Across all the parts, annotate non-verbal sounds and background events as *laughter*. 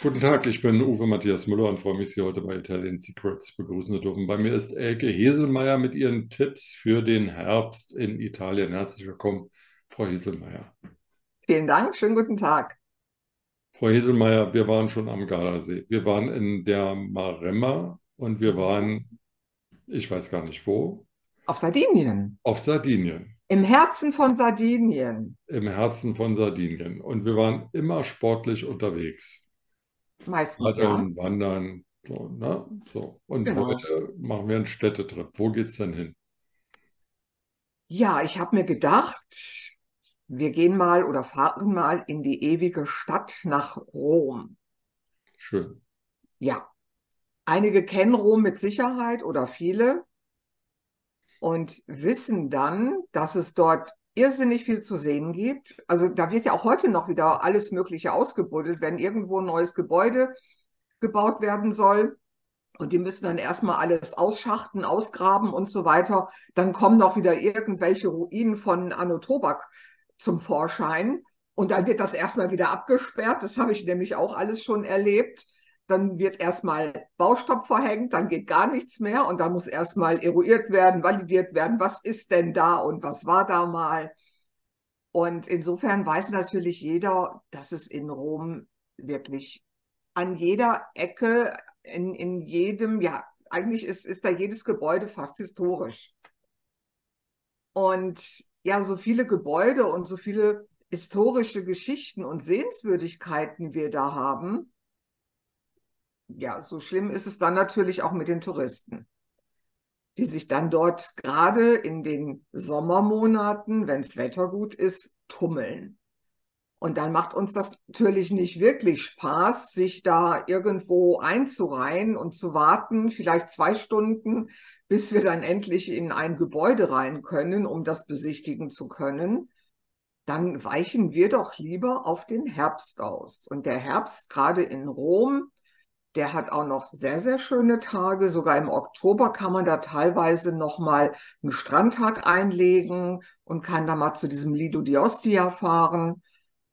Guten Tag, ich bin Uwe Matthias Müller und freue mich, Sie heute bei Italian Secrets begrüßen zu dürfen. Bei mir ist Elke Heselmeier mit ihren Tipps für den Herbst in Italien. Herzlich willkommen, Frau Heselmeier. Vielen Dank, schönen guten Tag. Frau Heselmeier, wir waren schon am Gardasee. Wir waren in der Maremma und wir waren, ich weiß gar nicht wo, Auf Sardinien, auf Sardinien, im Herzen von Sardinien, im Herzen von Sardinien. Und wir waren immer sportlich unterwegs. Meistens, ja. Paddeln, Wandern, so, ne? So. Und Genau. heute machen wir einen Städtetrip. Wo geht's denn hin? Ja, ich habe mir gedacht, wir gehen mal oder fahren mal in die ewige Stadt nach Rom. Schön. Ja, einige kennen Rom mit Sicherheit oder viele und wissen dann, dass es dort irrsinnig viel zu sehen gibt. Also da wird ja auch heute noch wieder alles Mögliche ausgebuddelt, wenn irgendwo ein neues Gebäude gebaut werden soll. Und die müssen dann erstmal alles ausschachten, ausgraben und so weiter. Dann kommen noch wieder irgendwelche Ruinen von Anno Tobak zum Vorschein. Und dann wird das erstmal wieder abgesperrt. Das habe ich nämlich auch alles schon erlebt. Dann wird erstmal Baustopp verhängt, dann geht gar nichts mehr und dann muss erstmal eruiert werden, validiert werden, was ist denn da und was war da mal. Und insofern weiß natürlich jeder, dass es in Rom wirklich an jeder Ecke, in, in jedem, ja, eigentlich ist, ist da jedes Gebäude fast historisch. Und ja, so viele Gebäude und so viele historische Geschichten und Sehenswürdigkeiten wir da haben, ja, so schlimm ist es dann natürlich auch mit den Touristen, die sich dann dort gerade in den Sommermonaten, wenn das Wetter gut ist, tummeln. Und dann macht uns das natürlich nicht wirklich Spaß, sich da irgendwo einzureihen und zu warten, vielleicht zwei Stunden, bis wir dann endlich in ein Gebäude rein können, um das besichtigen zu können. Dann weichen wir doch lieber auf den Herbst aus. Und der Herbst, gerade in Rom, der hat auch noch sehr, sehr schöne Tage. Sogar im Oktober kann man da teilweise noch mal einen Strandtag einlegen und kann da mal zu diesem Lido di Ostia fahren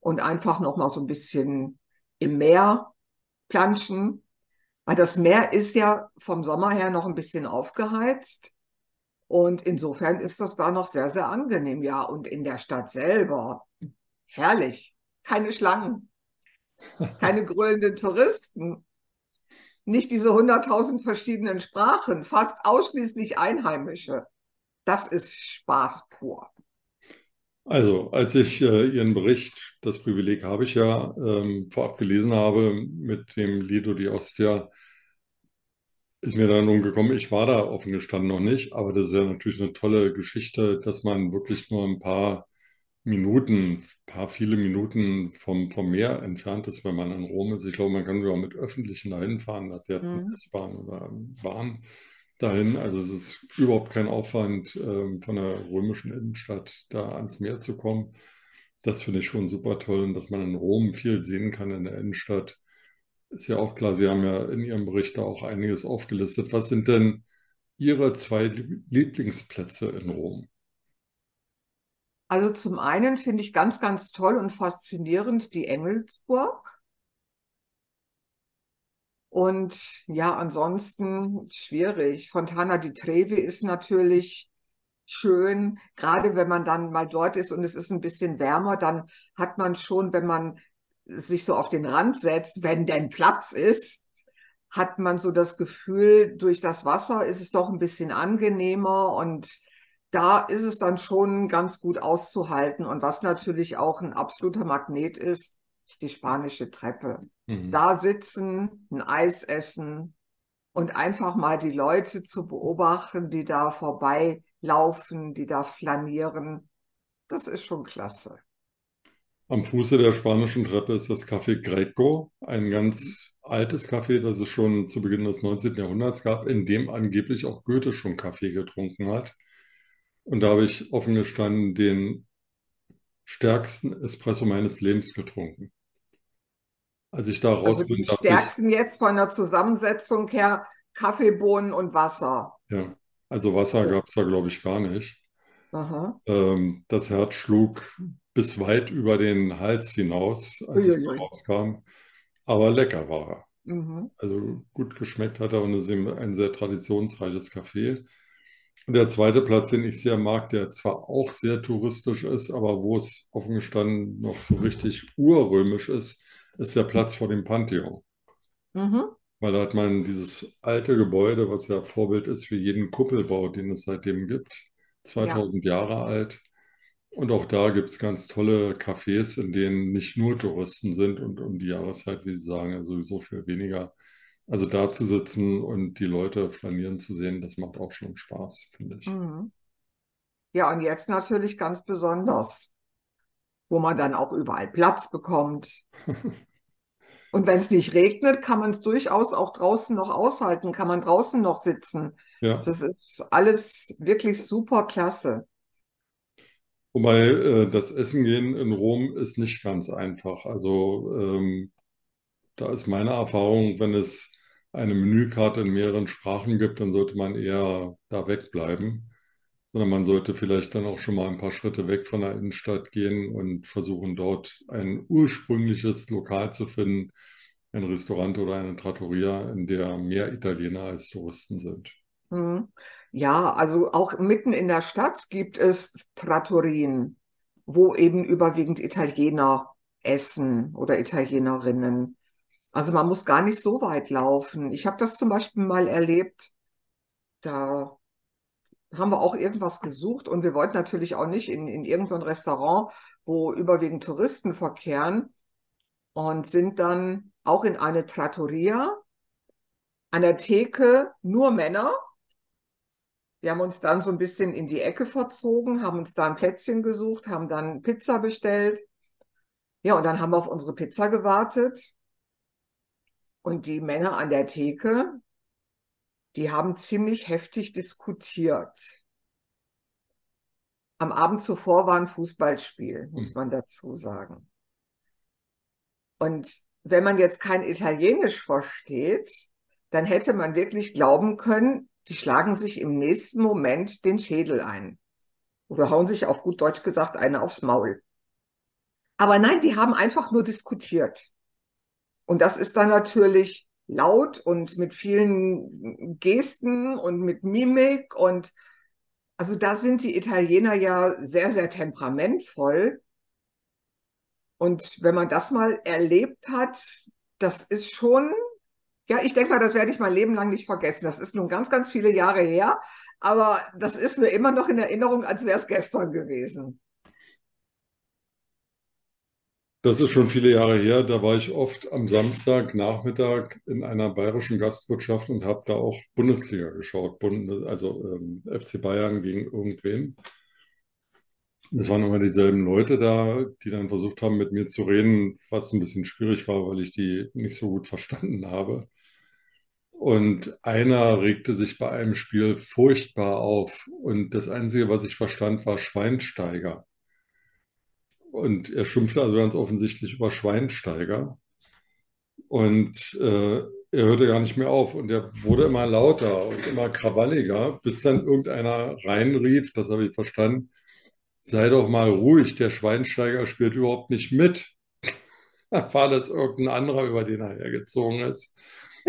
und einfach noch mal so ein bisschen im Meer planschen. Weil das Meer ist ja vom Sommer her noch ein bisschen aufgeheizt. Und insofern ist das da noch sehr, sehr angenehm. Ja, und in der Stadt selber, herrlich. Keine Schlangen, keine *laughs* grölenden Touristen nicht diese 100.000 verschiedenen Sprachen, fast ausschließlich Einheimische. Das ist Spaß pur. Also, als ich äh, Ihren Bericht, das Privileg habe ich ja, ähm, vorab gelesen habe mit dem Lido di Ostia, ist mir dann nun gekommen, ich war da offen gestanden noch nicht, aber das ist ja natürlich eine tolle Geschichte, dass man wirklich nur ein paar Minuten, paar viele Minuten vom, vom Meer entfernt ist, wenn man in Rom ist. Ich glaube, man kann sogar mit öffentlichen dahin fahren, da fährt Mhm. S-Bahn oder Bahn dahin. Also es ist überhaupt kein Aufwand, ähm, von der römischen Innenstadt da ans Meer zu kommen. Das finde ich schon super toll und dass man in Rom viel sehen kann in der Innenstadt. Ist ja auch klar, Sie haben ja in Ihrem Bericht da auch einiges aufgelistet. Was sind denn Ihre zwei Lieblingsplätze in Rom? Also zum einen finde ich ganz, ganz toll und faszinierend die Engelsburg. Und ja, ansonsten schwierig. Fontana di Trevi ist natürlich schön, gerade wenn man dann mal dort ist und es ist ein bisschen wärmer, dann hat man schon, wenn man sich so auf den Rand setzt, wenn denn Platz ist, hat man so das Gefühl, durch das Wasser ist es doch ein bisschen angenehmer und da ist es dann schon ganz gut auszuhalten. Und was natürlich auch ein absoluter Magnet ist, ist die spanische Treppe. Mhm. Da sitzen, ein Eis essen und einfach mal die Leute zu beobachten, die da vorbeilaufen, die da flanieren. Das ist schon klasse. Am Fuße der spanischen Treppe ist das Café Greco, ein ganz altes Café, das es schon zu Beginn des 19. Jahrhunderts gab, in dem angeblich auch Goethe schon Kaffee getrunken hat. Und da habe ich offen gestanden den stärksten Espresso meines Lebens getrunken. Als ich da raus Also bin, die dachte ich, stärksten jetzt von der Zusammensetzung her Kaffeebohnen und Wasser. ja, also Wasser gab es da, glaube ich, gar nicht. Ähm, das Herz schlug bis weit über den Hals hinaus, als ich Uiuiui. rauskam. aber lecker war er. Mhm. Also gut geschmeckt hat er und es ist eben ein sehr traditionsreiches Café. Und der zweite Platz, den ich sehr mag, der zwar auch sehr touristisch ist, aber wo es offen gestanden noch so richtig urrömisch ist, ist der Platz vor dem Pantheon. Mhm. Weil da hat man dieses alte Gebäude, was ja Vorbild ist für jeden Kuppelbau, den es seitdem gibt, 2000 Jahre alt. Und auch da gibt es ganz tolle Cafés, in denen nicht nur Touristen sind und um die Jahreszeit, wie Sie sagen, ja sowieso viel weniger. Also da zu sitzen und die Leute flanieren zu sehen, das macht auch schon Spaß, finde ich. Mhm. Ja, und jetzt natürlich ganz besonders, wo man dann auch überall Platz bekommt. *laughs* Und wenn es nicht regnet, kann man es durchaus auch draußen noch aushalten, kann man draußen noch sitzen. Ja, Das ist alles wirklich super klasse. wobei äh, das Essen gehen in Rom ist nicht ganz einfach. Also ähm, da ist meine Erfahrung, wenn es eine Menükarte in mehreren Sprachen gibt, dann sollte man eher da wegbleiben, sondern man sollte vielleicht dann auch schon mal ein paar Schritte weg von der Innenstadt gehen und versuchen, dort ein ursprüngliches Lokal zu finden, ein Restaurant oder eine Trattoria, in der mehr Italiener als Touristen sind. Mhm. Ja, also auch mitten in der Stadt gibt es Trattorien, wo eben überwiegend Italiener essen oder Italienerinnen. Also man muss gar nicht so weit laufen. Ich habe das zum Beispiel mal erlebt, da haben wir auch irgendwas gesucht und wir wollten natürlich auch nicht in, in irgendein Restaurant, wo überwiegend Touristen verkehren und sind dann auch in eine Trattoria, an der Theke nur Männer. Wir haben uns dann so ein bisschen in die Ecke verzogen, haben uns da ein Plätzchen gesucht, haben dann Pizza bestellt. Ja, und dann haben wir auf unsere Pizza gewartet. Und die Männer an der Theke, die haben ziemlich heftig diskutiert. Am Abend zuvor war ein Fußballspiel, muss man dazu sagen. Und wenn man jetzt kein Italienisch versteht, dann hätte man wirklich glauben können, die schlagen sich im nächsten Moment den Schädel ein. Oder hauen sich auf gut Deutsch gesagt eine aufs Maul. Aber nein, die haben einfach nur diskutiert. Und das ist dann natürlich laut und mit vielen Gesten und mit Mimik. Und also da sind die Italiener ja sehr, sehr temperamentvoll. Und wenn man das mal erlebt hat, das ist schon, ja, ich denke mal, das werde ich mein Leben lang nicht vergessen. Das ist nun ganz, ganz viele Jahre her, aber das ist mir immer noch in Erinnerung, als wäre es gestern gewesen. Das ist schon viele Jahre her. Da war ich oft am Samstagnachmittag in einer bayerischen Gastwirtschaft und habe da auch Bundesliga geschaut, also ähm, FC Bayern gegen irgendwen. Es waren immer dieselben Leute da, die dann versucht haben, mit mir zu reden, was ein bisschen schwierig war, weil ich die nicht so gut verstanden habe. Und einer regte sich bei einem Spiel furchtbar auf. Und das Einzige, was ich verstand, war Schweinsteiger. Und er schimpfte also ganz offensichtlich über Schweinsteiger. Und äh, er hörte gar nicht mehr auf. Und er wurde immer lauter und immer krawalliger, bis dann irgendeiner reinrief, das habe ich verstanden, sei doch mal ruhig, der Schweinsteiger spielt überhaupt nicht mit. *laughs* War das irgendein anderer, über den er hergezogen ist?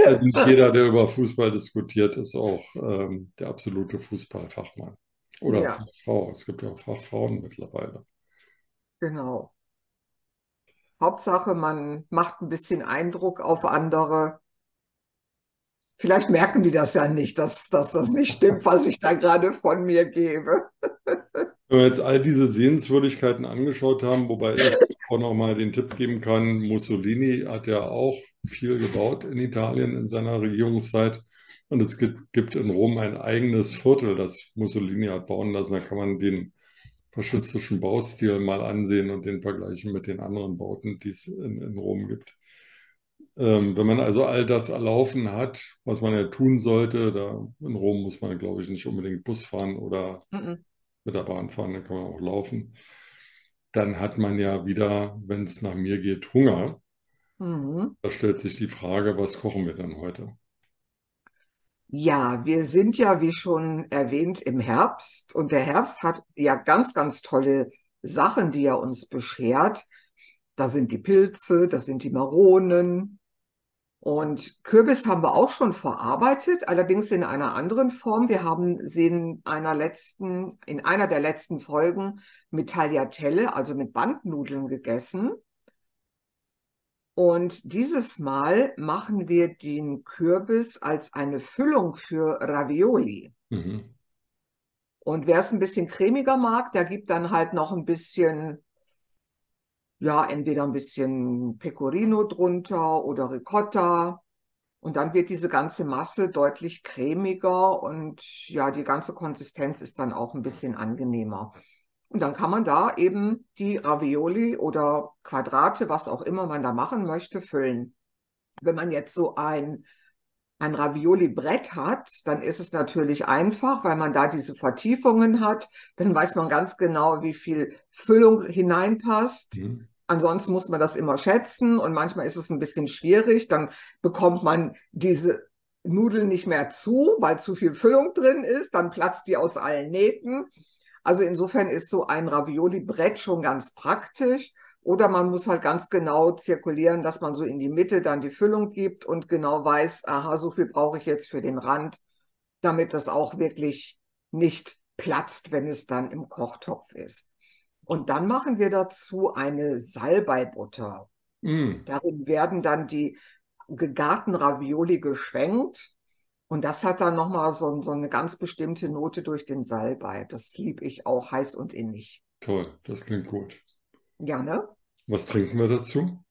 Also nicht jeder, der über Fußball diskutiert, ist auch ähm, der absolute Fußballfachmann. Oder Ja, Fachfrau. Es gibt ja auch Fachfrauen mittlerweile. Genau. Hauptsache, man macht ein bisschen Eindruck auf andere. Vielleicht merken die das ja nicht, dass, dass das nicht stimmt, was ich da gerade von mir gebe. Wenn wir jetzt all diese Sehenswürdigkeiten angeschaut haben, wobei ich auch noch mal den Tipp geben kann, Mussolini hat ja auch viel gebaut in Italien in seiner Regierungszeit. Und es gibt, gibt in Rom ein eigenes Viertel, das Mussolini hat bauen lassen. Da kann man den faschistischen Baustil mal ansehen und den vergleichen mit den anderen Bauten, die es in, in Rom gibt. Ähm, wenn man also all das erlaufen hat, was man ja tun sollte, da in Rom muss man, glaube ich, nicht unbedingt Bus fahren oder Mhm. mit der Bahn fahren, dann kann man auch laufen. Dann hat man ja wieder, wenn es nach mir geht, Hunger. Mhm. Da stellt sich die Frage, was kochen wir denn heute? Ja, wir sind ja, wie schon erwähnt, im Herbst und der Herbst hat ja ganz, ganz tolle Sachen, die er uns beschert. Da sind die Pilze, das sind die Maronen, Und Kürbis haben wir auch schon verarbeitet, allerdings in einer anderen Form. Wir haben sie in einer letzten, in einer der letzten Folgen mit Tagliatelle, also mit Bandnudeln gegessen. Und dieses Mal machen wir den Kürbis als eine Füllung für Ravioli. Mhm. Und wer es ein bisschen cremiger mag, der gibt dann halt noch ein bisschen, ja, entweder ein bisschen Pecorino drunter oder Ricotta. Und dann wird diese ganze Masse deutlich cremiger und ja, die ganze Konsistenz ist dann auch ein bisschen angenehmer. Und dann kann man da eben die Ravioli oder Quadrate, was auch immer man da machen möchte, füllen. Wenn man jetzt so ein, ein Ravioli-Brett hat, dann ist es natürlich einfach, weil man da diese Vertiefungen hat. Dann weiß man ganz genau, wie viel Füllung hineinpasst. Mhm. Ansonsten muss man das immer schätzen und manchmal ist es ein bisschen schwierig. Dann bekommt man diese Nudeln nicht mehr zu, weil zu viel Füllung drin ist. Dann platzt die aus allen Nähten. Also insofern ist so ein Ravioli-Brett schon ganz praktisch. Oder man muss halt ganz genau zirkulieren, dass man so in die Mitte dann die Füllung gibt und genau weiß, aha, so viel brauche ich jetzt für den Rand, damit das auch wirklich nicht platzt, wenn es dann im Kochtopf ist. Und dann machen wir dazu eine Salbeibutter. Mm. Darin werden dann die gegarten Ravioli geschwenkt. Und das hat dann nochmal so, so eine ganz bestimmte Note durch den Salbei. Das liebe ich auch heiß und innig. Toll, das klingt gut. Ja, ne? Was trinken wir dazu?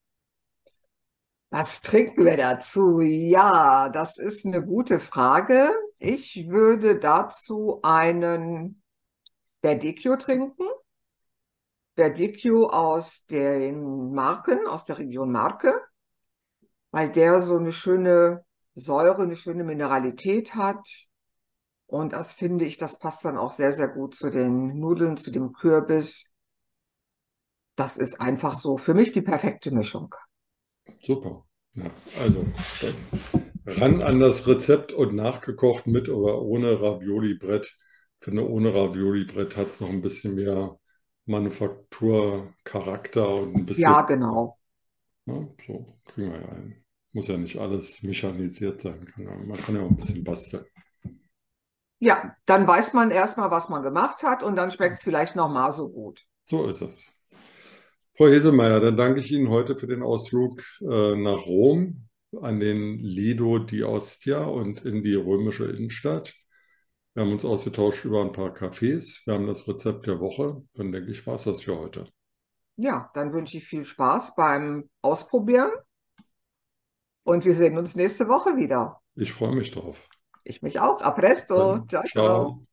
Was trinken wir dazu? Ja, das ist eine gute Frage. Ich würde dazu einen Verdicchio trinken. Verdicchio aus den Marken, aus der Region Marke, weil der so eine schöne Säure, eine schöne Mineralität hat. Und das finde ich, das passt dann auch sehr, sehr gut zu den Nudeln, zu dem Kürbis. Das ist einfach so für mich die perfekte Mischung. Super. Ja, also ran an das Rezept und nachgekocht mit oder ohne Ravioli-Brett. Ich finde, ohne Ravioli-Brett hat es noch ein bisschen mehr Manufakturcharakter und ein bisschen. Ja, genau. Ja, so kriegen wir ja ein. Muss ja nicht alles mechanisiert sein. Man kann ja auch ein bisschen basteln. Ja, dann weiß man erstmal, was man gemacht hat und dann schmeckt es vielleicht nochmal so gut. So ist es. Frau Heselmeier, dann danke ich Ihnen heute für den Ausflug äh, nach Rom an den Lido di Ostia und in die römische Innenstadt. Wir haben uns ausgetauscht über ein paar Cafés. Wir haben das Rezept der Woche. Dann denke ich, war es das für heute. Ja, dann wünsche ich viel Spaß beim Ausprobieren und wir sehen uns nächste Woche wieder. Ich freue mich drauf. Ich mich auch. A presto. Ciao. ciao. ciao.